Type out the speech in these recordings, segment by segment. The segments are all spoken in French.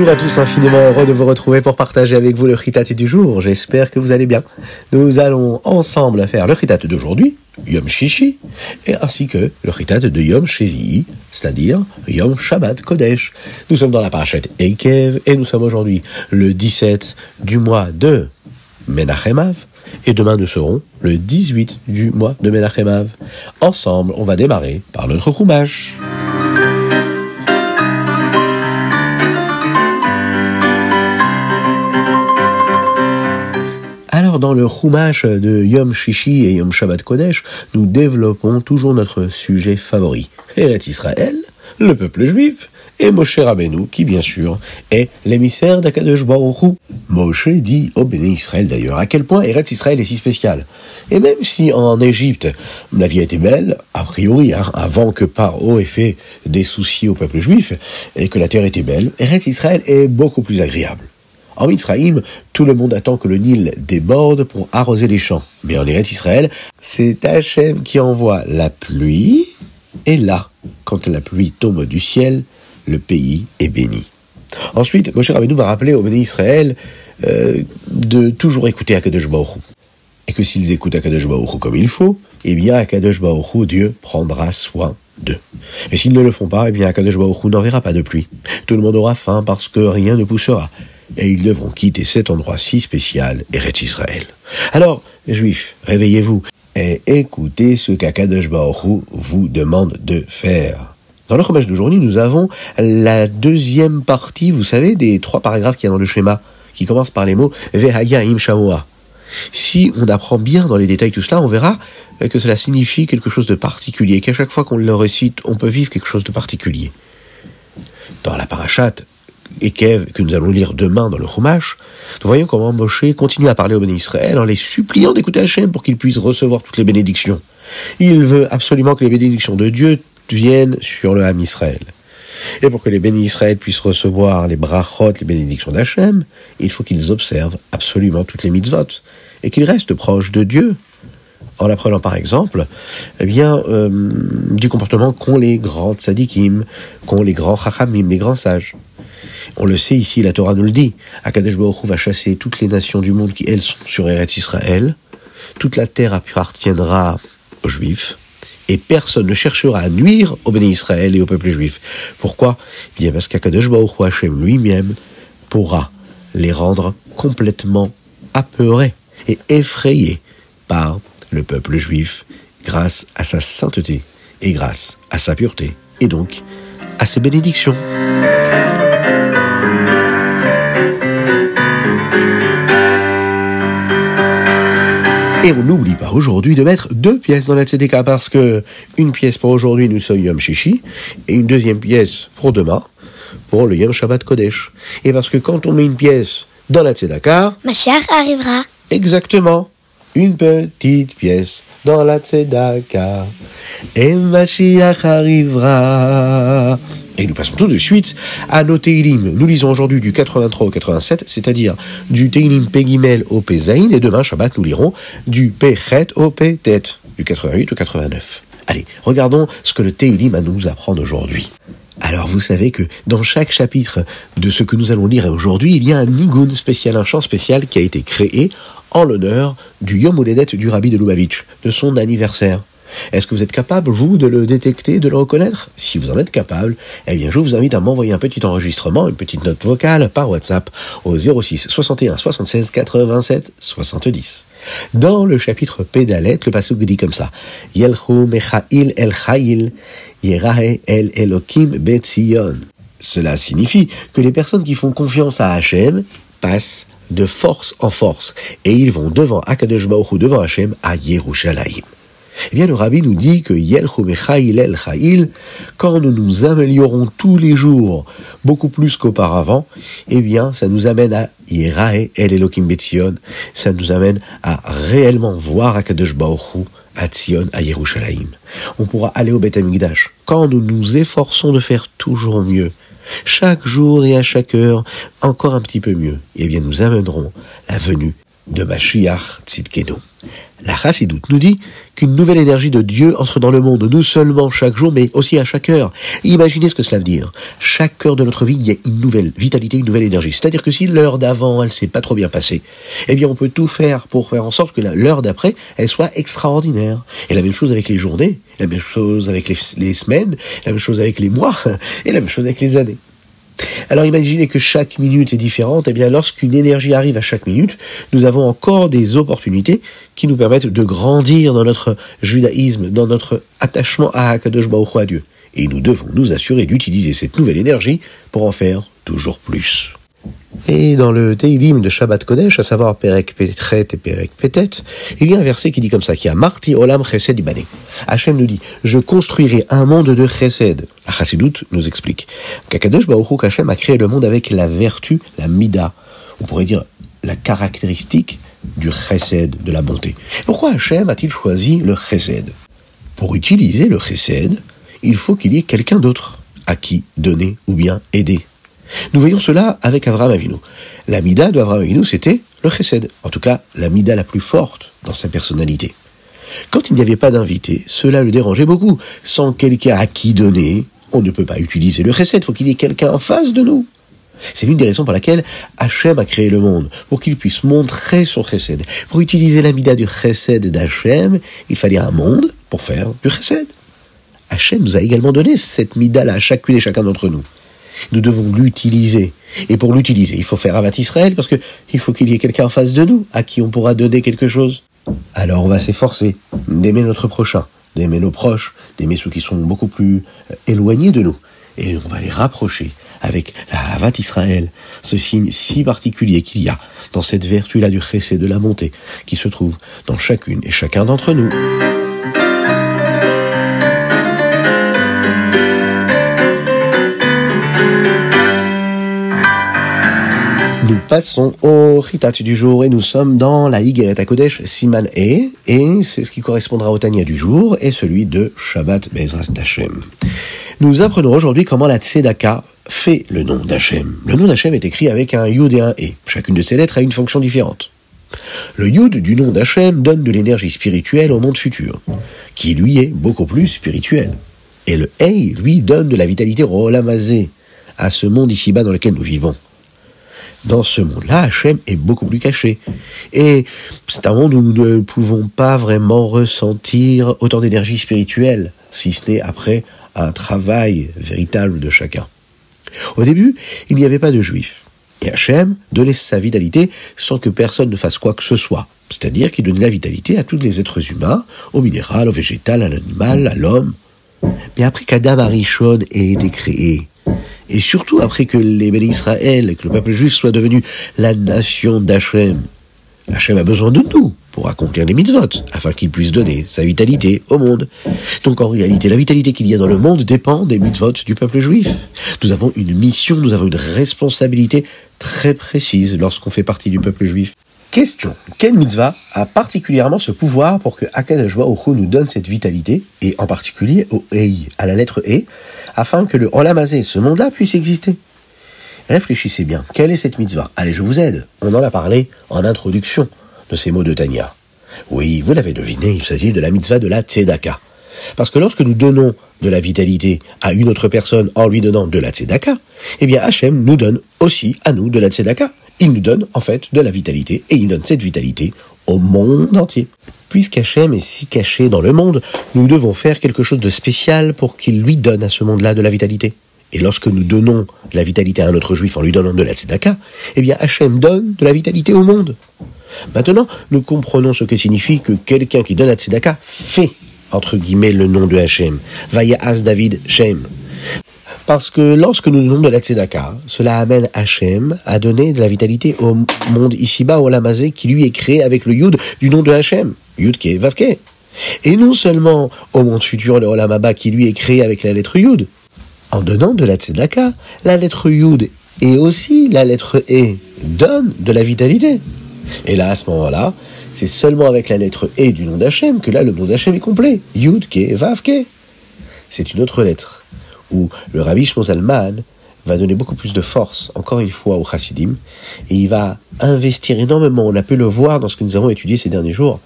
Bonjour à tous, infiniment heureux de vous retrouver pour partager avec vous le Ritat du jour. J'espère que vous allez bien. Nous allons ensemble faire le Ritat d'aujourd'hui, Yom Shishi, et ainsi que le Ritat de Yom Shevi'i, c'est-à-dire Yom Shabbat Kodesh. Nous sommes dans la parachute Eikev et nous sommes aujourd'hui le 17 du mois de Menachemav. Et demain, nous serons le 18 du mois de Menachemav. Ensemble, on va démarrer par notre Chumash. Dans le Chumash de Yom Shishi et Yom Shabbat Kodesh, nous développons toujours notre sujet favori. Eretz Israël, le peuple juif, et Moshe Rabbeinu, qui bien sûr est l'émissaire d'Akadosh Baruch. Moshe dit au béni Israël d'ailleurs à quel point Eretz Israël est si spécial. Et même si en Égypte la vie était belle, a priori, hein, avant que Paro ait fait des soucis au peuple juif, et que la terre était belle, Eretz Israël est beaucoup plus agréable. En Mitzrayim, tout le monde attend que le Nil déborde pour arroser les champs. Mais en Eretz Israël, c'est Hachem qui envoie la pluie, et là, quand la pluie tombe du ciel, le pays est béni. Ensuite, Moshe Rabbeinu va rappeler au béni Israël euh, de toujours écouter Akadosh Baruch. Et que s'ils écoutent Akadosh Baruch comme il faut, eh bien Akadosh Baruch Dieu prendra soin d'eux. Mais s'ils ne le font pas, eh bien Akadosh Baruch n'enverra pas de pluie. Tout le monde aura faim parce que rien ne poussera. Et ils devront quitter cet endroit si spécial, Eretz Israël. Alors, Juifs, réveillez-vous et écoutez ce qu'Akadosh Hu vous demande de faire. Dans le Chumash d'aujourd'hui, nous avons la deuxième partie, vous savez, des trois paragraphes qu'il y a dans le schéma, qui commencent par les mots Vehaya im Shamoa. Si on apprend bien dans les détails tout cela, on verra que cela signifie quelque chose de particulier, qu'à chaque fois qu'on le récite, on peut vivre quelque chose de particulier. Dans la parachate Ekev, que nous allons lire demain dans le Chumash, nous voyons comment Moshe continue à parler au béni Israël en les suppliant d'écouter Hachem pour qu'ils puissent recevoir toutes les bénédictions. Il veut absolument que les bénédictions de Dieu viennent sur le Ham Israël. Et pour que les bénis Israël puissent recevoir les brachot, les bénédictions d'Hachem, il faut qu'ils observent absolument toutes les mitzvot et qu'ils restent proches de Dieu. En apprenant par exemple, eh bien, euh, du comportement qu'ont les grands tzadikim, qu'ont les grands chachamim, les grands sages. On le sait ici, la Torah nous le dit. Akadosh Baruch va chasser toutes les nations du monde qui, elles, sont sur Eretz Israël. Toute la terre appartiendra aux Juifs. Et personne ne cherchera à nuire au béni Israël et au peuple juif. Pourquoi? Eh Bien parce qu'Akadosh Baruch Hashem lui-même pourra les rendre complètement apeurés et effrayés par le peuple juif grâce à sa sainteté et grâce à sa pureté et donc à ses bénédictions. Et on n'oublie pas aujourd'hui de mettre deux pièces dans la tzedeka parce que une pièce pour aujourd'hui nous sommes Yom Shishi et une deuxième pièce pour demain pour le Yom Shabbat Kodesh. Et parce que quand on met une pièce dans la tzedaka, Mashiach arrivera. exactement une petite pièce dans la tzedaka et Mashiach arrivera. Et nous passons tout de suite à nos Teilim. Nous lisons aujourd'hui du 83 au 87, c'est-à-dire du Teilim Pegimel au Pezaïn, et demain, Shabbat, nous lirons du Pechet au Petet, du 88 au 89. Allez, regardons ce que le Teilim a nous apprendre aujourd'hui. Alors vous savez que dans chaque chapitre de ce que nous allons lire aujourd'hui, il y a un nigun spécial, un chant spécial qui a été créé en l'honneur du Yom Oledet du Rabbi de Lubavitch, de son anniversaire. Est-ce que vous êtes capable, vous, de le détecter, de le reconnaître? Si vous en êtes capable, eh bien, je vous invite à m'envoyer un petit enregistrement, une petite note vocale par WhatsApp au 06 61 76 87 70. Dans le chapitre Pédalet, le passage dit comme ça Yelchu mechail el yerahe el elokim betzion. Cela signifie que les personnes qui font confiance à Hachem passent de force en force et ils vont devant Akadosh Baruch devant Hachem à Yerushalayim. Eh bien, le rabbi nous dit que Yel El quand nous nous améliorons tous les jours beaucoup plus qu'auparavant, eh bien, ça nous amène à Yerae El Elohim Betzion, ça nous amène à réellement voir Akadosh Baruch à Tzion, à Yerushalayim. On pourra aller au Beth Amikdash quand nous nous efforçons de faire toujours mieux. Chaque jour et à chaque heure, encore un petit peu mieux. Eh bien, nous amènerons la venue de Mashiach Tzidkenu. La Chassidoute nous dit qu'une nouvelle énergie de Dieu entre dans le monde, non seulement chaque jour, mais aussi à chaque heure. Imaginez ce que cela veut dire. Chaque heure de notre vie, il y a une nouvelle vitalité, une nouvelle énergie. C'est-à-dire que si l'heure d'avant, elle s'est pas trop bien passée, eh bien, on peut tout faire pour faire en sorte que l'heure d'après, elle soit extraordinaire. Et la même chose avec les journées, la même chose avec les, les semaines, la même chose avec les mois, et la même chose avec les années. Alors imaginez que chaque minute est différente, et eh bien lorsqu'une énergie arrive à chaque minute, nous avons encore des opportunités qui nous permettent de grandir dans notre judaïsme, dans notre attachement à Hakadosh Baruch à Dieu. Et nous devons nous assurer d'utiliser cette nouvelle énergie pour en faire toujours plus. Et dans le Teilim de Shabbat Kodesh, à savoir Perek Petret et Perek Petet, il y a un verset qui dit comme ça, qui a Marti Olam Chesed Ibane. Hachem nous dit, je construirai un monde de Chesed. La Chassidut nous explique qu'Akadosh Baruch Hashem a créé le monde avec la vertu, la mida, on pourrait dire la caractéristique du Chesed, de la bonté. Pourquoi Hachem a-t-il choisi le Chesed? Pour utiliser le Chesed, il faut qu'il y ait quelqu'un d'autre à qui donner ou bien aider. Nous voyons cela avec Avraham Avinu. La mida d'Avraham Avinu, c'était le chesed. En tout cas, la mida la plus forte dans sa personnalité. Quand il n'y avait pas d'invité, cela le dérangeait beaucoup. Sans quelqu'un à qui donner, on ne peut pas utiliser le chesed. Il faut qu'il y ait quelqu'un en face de nous. C'est l'une des raisons pour laquelle Hachem a créé le monde, pour qu'il puisse montrer son chesed. Pour utiliser la mida du chesed d'Hachem, il fallait un monde pour faire du chesed. Hachem nous a également donné cette mida-là à chacune et chacun d'entre nous nous devons l'utiliser. Et pour l'utiliser, il faut faire Avat Israël, parce qu'il faut qu'il y ait quelqu'un en face de nous à qui on pourra donner quelque chose. Alors on va s'efforcer d'aimer notre prochain, d'aimer nos proches, d'aimer ceux qui sont beaucoup plus euh, éloignés de nous. Et on va les rapprocher avec la Havat Israël, ce signe si particulier qu'il y a dans cette vertu-là du chessé de la montée, qui se trouve dans chacune et chacun d'entre nous. Passons au Ritat du jour et nous sommes dans la Higueret Kodesh Siman E et c'est ce qui correspondra au Tania du jour et celui de Shabbat Bezrat Hashem. Nous apprenons aujourd'hui comment la Tzedaka fait le nom d'Hachem. Le nom d'Hachem est écrit avec un Yud et un E. Chacune de ces lettres a une fonction différente. Le Yud du nom d'Hachem donne de l'énergie spirituelle au monde futur, qui lui est beaucoup plus spirituel. Et le E, lui, donne de la vitalité rolamazé à ce monde ici-bas dans lequel nous vivons dans ce monde-là, Hachem est beaucoup plus caché. Et c'est un monde où nous ne pouvons pas vraiment ressentir autant d'énergie spirituelle, si ce n'est après un travail véritable de chacun. Au début, il n'y avait pas de juifs. Et Hachem donnait sa vitalité sans que personne ne fasse quoi que ce soit. C'est-à-dire qu'il donnait la vitalité à tous les êtres humains, au minéral, au végétal, à l'animal, à l'homme. Mais après qu'Adam Arishon ait été créé, et surtout après que les bénis Israël, que le peuple juif soit devenu la nation d'Hachem, Hachem a besoin de nous pour accomplir les mitzvot, afin qu'il puisse donner sa vitalité au monde. Donc en réalité, la vitalité qu'il y a dans le monde dépend des mitzvot du peuple juif. Nous avons une mission, nous avons une responsabilité très précise lorsqu'on fait partie du peuple juif. Question. Quelle mitzvah a particulièrement ce pouvoir pour que Akadosh nous donne cette vitalité, et en particulier au Ei, à la lettre E, afin que le Olamazé, ce monde-là, puisse exister? Réfléchissez bien. Quelle est cette mitzvah? Allez, je vous aide. On en a parlé en introduction de ces mots de Tanya. Oui, vous l'avez deviné, il s'agit de la mitzvah de la Tzedaka. Parce que lorsque nous donnons de la vitalité à une autre personne en lui donnant de la Tzedaka, eh bien Hachem nous donne aussi à nous de la Tzedaka il nous donne en fait de la vitalité, et il donne cette vitalité au monde entier. Puisqu'Hachem est si caché dans le monde, nous devons faire quelque chose de spécial pour qu'il lui donne à ce monde-là de la vitalité. Et lorsque nous donnons de la vitalité à un autre juif en lui donnant de la tzedaka, eh bien Hachem donne de la vitalité au monde. Maintenant, nous comprenons ce que signifie que quelqu'un qui donne la tzedaka fait, entre guillemets, le nom de Hachem. As David Shem. Parce que lorsque nous donnons de la tzedaka, cela amène Hachem à donner de la vitalité au monde ici-bas, au Lamazé, qui lui est créé avec le Yud du nom de Hachem, Yud Vavke. Et non seulement au monde futur, le Olamaba, qui lui est créé avec la lettre Yud. En donnant de la tzedaka, la lettre Yud et aussi la lettre E donnent de la vitalité. Et là, à ce moment-là, c'est seulement avec la lettre E du nom d'Hachem que là, le nom d'Hachem est complet. Yud, Ke, Vav, Ke. C'est une autre lettre où le Rabbi Shmozalman va donner beaucoup plus de force, encore une fois, au Chassidim, et il va investir énormément, on a pu le voir dans ce que nous avons étudié ces derniers jours,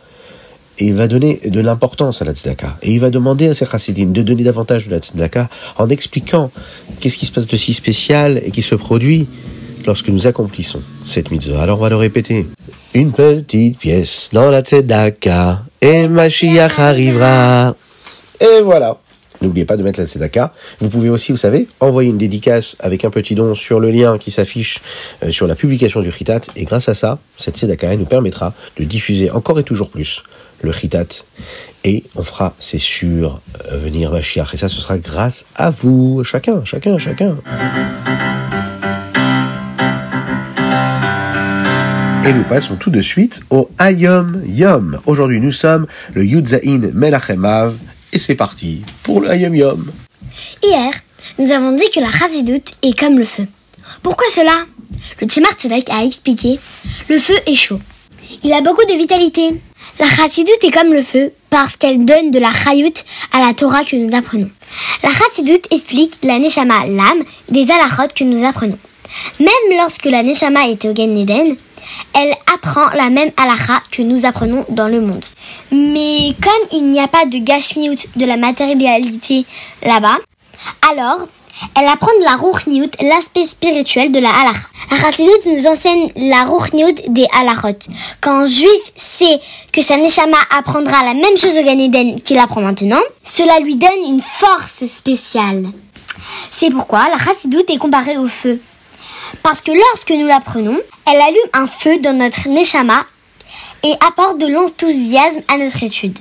et il va donner de l'importance à la tzedaka. Et il va demander à ses chassidim de donner davantage de la tzedaka en expliquant qu'est-ce qui se passe de si spécial et qui se produit lorsque nous accomplissons cette mitzvah. Alors on va le répéter. Une petite pièce dans la tzedaka et Mashiach arrivera. Et voilà. N'oubliez pas de mettre la tzedaka. Vous pouvez aussi, vous savez, envoyer une dédicace avec un petit don sur le lien qui s'affiche euh, sur la publication du Chitat. Et grâce à ça, cette tzedaka nous permettra de diffuser encore et toujours plus le Chitat. Et on fera, c'est sûr, euh, venir Mashiach. Et ça, ce sera grâce à vous, chacun, chacun, chacun. Et nous passons tout de suite au Ayom Yom. Aujourd'hui, nous sommes le Yudzaïn Melachemav. Et c'est parti pour le Ayom Yom. Hier, nous avons dit que la chassidoute est comme le feu. Pourquoi cela? Le Tzemar a expliqué le feu est chaud. Il a beaucoup de vitalité. La chassidoute est comme le feu parce qu'elle donne de la chayut à la Torah que nous apprenons. La chassidoute explique la neshama, l'âme, des alachot que nous apprenons. Même lorsque la neshama était au Gan Eden, elle apprend la même halakha que nous apprenons dans le monde. Mais comme il n'y a pas de gashmiut, de la matérialité là-bas, alors elle apprend de la ruchniut, l'aspect spirituel de la halakha. La Chassidut nous enseigne la ruchniut des halachot. Quand un juif sait que sa neshama apprendra la même chose au Gan Eden qu'il apprend maintenant, cela lui donne une force spéciale. C'est pourquoi la Chassidut est comparée au feu. Parce que lorsque nous l'apprenons, elle allume un feu dans notre neshama et apporte de l'enthousiasme à notre étude.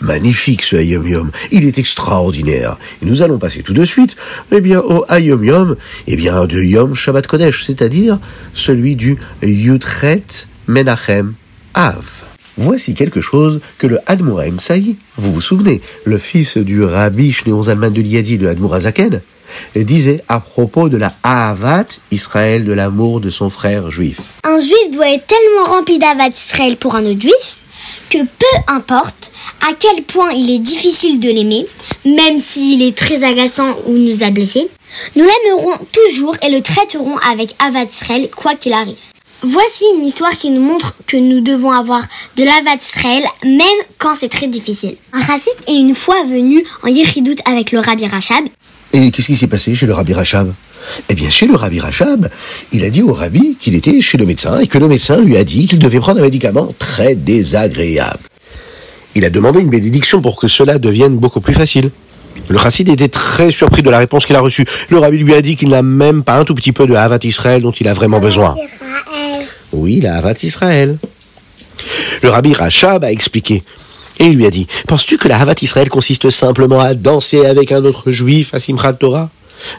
Magnifique ce Ayom Yom, il est extraordinaire. Et nous allons passer tout de suite, eh bien, au Ayom Yom, eh bien, de Yom Shabbat Kodesh, c'est-à-dire celui du Yutret Menachem Av. Voici quelque chose que le Admoraim Saï, vous vous souvenez, le fils du Rabbi Shneon Zalman de Liadi de Admorazaken, disait à propos de la Ahavat Israël, de l'amour de son frère juif. Un juif doit être tellement rempli d'Avat Israël pour un autre juif que peu importe à quel point il est difficile de l'aimer, même s'il est très agaçant ou nous a blessés, nous l'aimerons toujours et le traiterons avec Avat Israël quoi qu'il arrive. Voici une histoire qui nous montre que nous devons avoir de l'Avat Israël même quand c'est très difficile. Un raciste est une fois venu en Yeridout avec le Rabbi Rachab Et qu'est-ce qui s'est passé chez le Rabbi Rachab? Eh bien, chez le Rabbi Rachab, il a dit au Rabbi qu'il était chez le médecin et que le médecin lui a dit qu'il devait prendre un médicament très désagréable. Il a demandé une bénédiction pour que cela devienne beaucoup plus facile. Le chassid était très surpris de la réponse qu'il a reçue. Le rabbi lui a dit qu'il n'a même pas un tout petit peu de Havat Israël dont il a vraiment besoin. Oui, la Havat Israël. Le rabbi Rachab a expliqué. Et il lui a dit, penses-tu que la Havat Israël consiste simplement à danser avec un autre juif à Simchat Torah?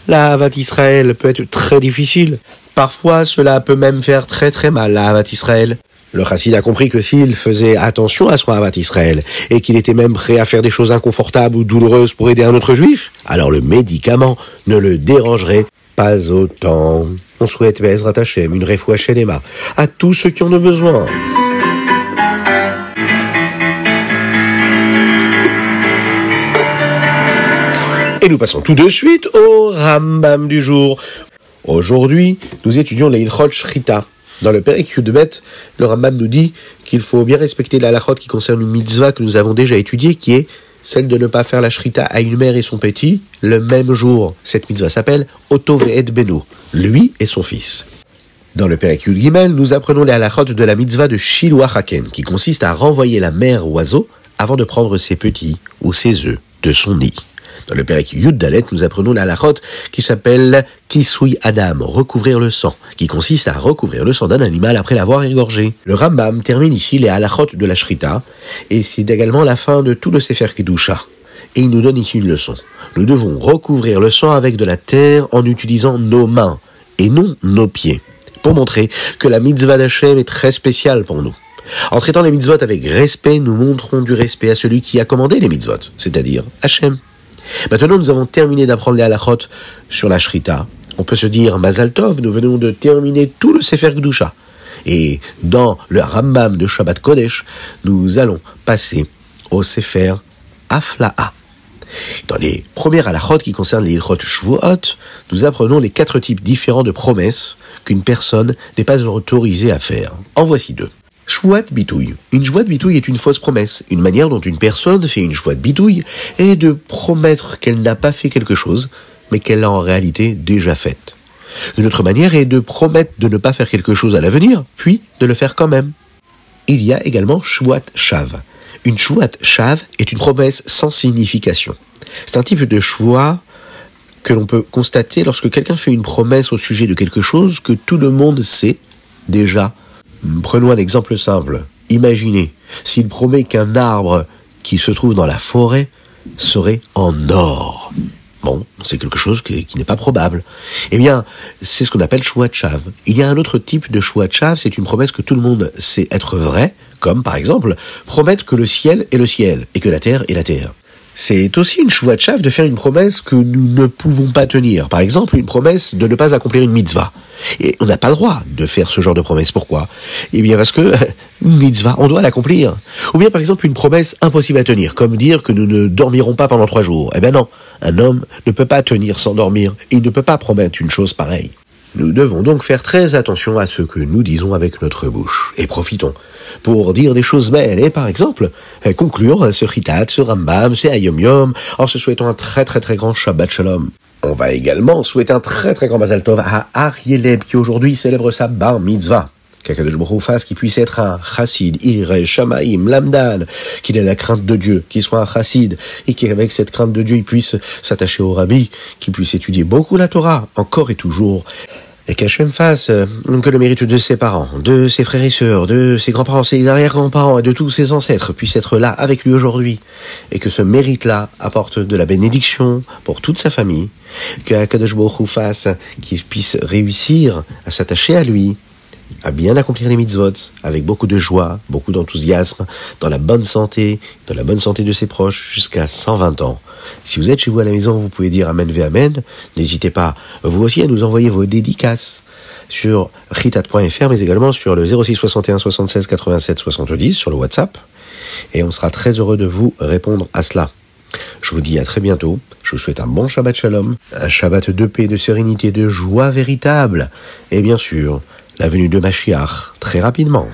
La Havat Israël peut être très difficile. Parfois, cela peut même faire très très mal, la Havat Israël. Le chassid a compris que s'il faisait attention à son Havat Israël, et qu'il était même prêt à faire des choses inconfortables ou douloureuses pour aider un autre juif, alors le médicament ne le dérangerait pas autant. On souhaite Bezrat Hashem, une refoua Shelema, à tous ceux qui en ont besoin. Et nous passons tout de suite au Rambam du jour. Aujourd'hui, nous étudions la Ilchot Shrita. Dans le Perek Yudbet, le Rambam nous dit qu'il faut bien respecter la halachot qui concerne une mitzvah que nous avons déjà étudiée, qui est celle de ne pas faire la Shrita à une mère et son petit le même jour. Cette mitzvah s'appelle Otto Ve'ed Beno, lui et son fils. Dans le Yud Gimel, nous apprenons les halachot de la mitzvah de Shiloh Haken, qui consiste à renvoyer la mère oiseau avant de prendre ses petits ou ses œufs de son nid. Dans le Perek Yud Dalet, nous apprenons la qui s'appelle Kisui Adam, recouvrir le sang, qui consiste à recouvrir le sang d'un animal après l'avoir égorgé. Le Rambam termine ici les halachot de la Shrita, et c'est également la fin de tout le Sefer Kedusha. Et il nous donne ici une leçon. Nous devons recouvrir le sang avec de la terre en utilisant nos mains, et non nos pieds, pour montrer que la mitzvah d'Hachem est très spéciale pour nous. En traitant les mitzvot avec respect, nous montrons du respect à celui qui a commandé les mitzvot, c'est-à-dire Hachem. Maintenant, nous avons terminé d'apprendre les halachot sur la Shrita. On peut se dire, Mazal Tov, nous venons de terminer tout le Sefer Gdusha. Et dans le Rambam de Shabbat Kodesh, nous allons passer au Sefer Afla'a. Dans les premières halachot qui concernent les Ilchot Shvuot, nous apprenons les quatre types différents de promesses qu'une personne n'est pas autorisée à faire. En voici deux. Chouette bitouille. Une joie de bitouille est une fausse promesse. Une manière dont une personne fait une joie de bitouille est de promettre qu'elle n'a pas fait quelque chose, mais qu'elle l'a en réalité déjà faite. Une autre manière est de promettre de ne pas faire quelque chose à l'avenir, puis de le faire quand même. Il y a également chouat chav. Une chouat chav est une promesse sans signification. C'est un type de choix que l'on peut constater lorsque quelqu'un fait une promesse au sujet de quelque chose que tout le monde sait déjà Prenons un exemple simple. Imaginez s'il promet qu'un arbre qui se trouve dans la forêt serait en or. Bon, c'est quelque chose qui, n'est pas probable. Eh bien, c'est ce qu'on appelle chav. Il y a un autre type de chav, c'est une promesse que tout le monde sait être vraie, comme par exemple promettre que le ciel est le ciel et que la terre est la terre. C'est aussi une chav de faire une promesse que nous ne pouvons pas tenir. Par exemple, une promesse de ne pas accomplir une mitzvah. Et on n'a pas le droit de faire ce genre de promesse. Pourquoi? Eh bien parce que mitzvah, on doit l'accomplir. Ou bien par exemple une promesse impossible à tenir, comme dire que nous ne dormirons pas pendant trois jours. Eh bien non, un homme ne peut pas tenir sans dormir. Il ne peut pas promettre une chose pareille. Nous devons donc faire très attention à ce que nous disons avec notre bouche. Et profitons pour dire des choses belles. Et par exemple, conclure ce ritat, ce rambam, ce ayom yom, en se souhaitant un très très très grand Shabbat Shalom. On va également souhaiter un très très grand Mazal Tov à Arieleb qui aujourd'hui célèbre sa bar mitzvah. Qu'Akadosh Baruch fasse qu'il puisse être un chassid, ire, shamaim, lamdan, qu'il ait la crainte de Dieu, qu'il soit un chassid, et qu'avec cette crainte de Dieu, il puisse s'attacher au rabbi, qu'il puisse étudier beaucoup la Torah, encore et toujours, et qu'Hachem fasse euh, que le mérite de ses parents, de ses frères et sœurs, de ses grands-parents, ses arrière-grands-parents et de tous ses ancêtres puisse être là avec lui aujourd'hui. Et que ce mérite-là apporte de la bénédiction pour toute sa famille. Que Akadosh fasse qu'il puisse réussir à s'attacher à lui, à bien accomplir les mitzvot avec beaucoup de joie, beaucoup d'enthousiasme, dans la bonne santé, dans la bonne santé de ses proches jusqu'à 120 ans. Si vous êtes chez vous à la maison, vous pouvez dire Amen ve Amen. N'hésitez pas, vous aussi, à nous envoyer vos dédicaces sur ritat.fr, mais également sur le 06 61 76 87 70 sur le WhatsApp. Et on sera très heureux de vous répondre à cela. Je vous dis à très bientôt. Je vous souhaite un bon Shabbat Shalom, un Shabbat de paix, de sérénité, de joie véritable. Et bien sûr, la venue de Mashiach très rapidement.